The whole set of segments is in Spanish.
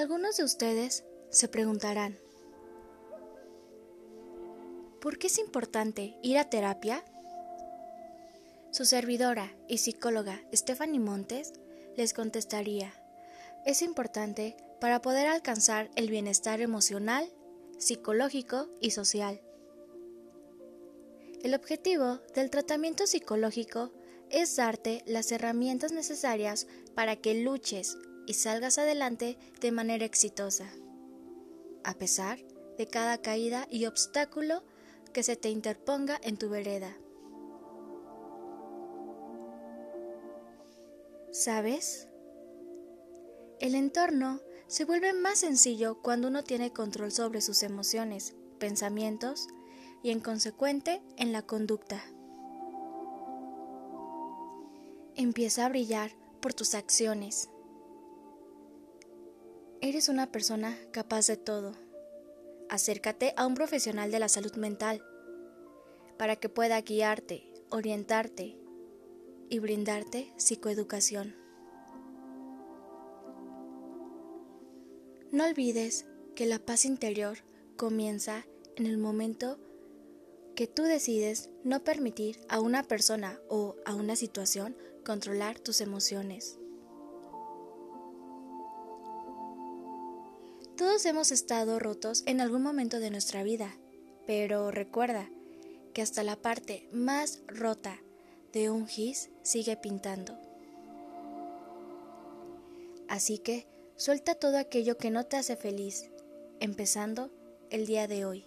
Algunos de ustedes se preguntarán, ¿por qué es importante ir a terapia? Su servidora y psicóloga Stephanie Montes les contestaría, es importante para poder alcanzar el bienestar emocional, psicológico y social. El objetivo del tratamiento psicológico es darte las herramientas necesarias para que luches y salgas adelante de manera exitosa, a pesar de cada caída y obstáculo que se te interponga en tu vereda. ¿Sabes? El entorno se vuelve más sencillo cuando uno tiene control sobre sus emociones, pensamientos y en consecuente en la conducta. Empieza a brillar por tus acciones. Eres una persona capaz de todo. Acércate a un profesional de la salud mental para que pueda guiarte, orientarte y brindarte psicoeducación. No olvides que la paz interior comienza en el momento que tú decides no permitir a una persona o a una situación controlar tus emociones. Todos hemos estado rotos en algún momento de nuestra vida, pero recuerda que hasta la parte más rota de un gis sigue pintando. Así que suelta todo aquello que no te hace feliz, empezando el día de hoy.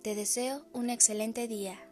Te deseo un excelente día.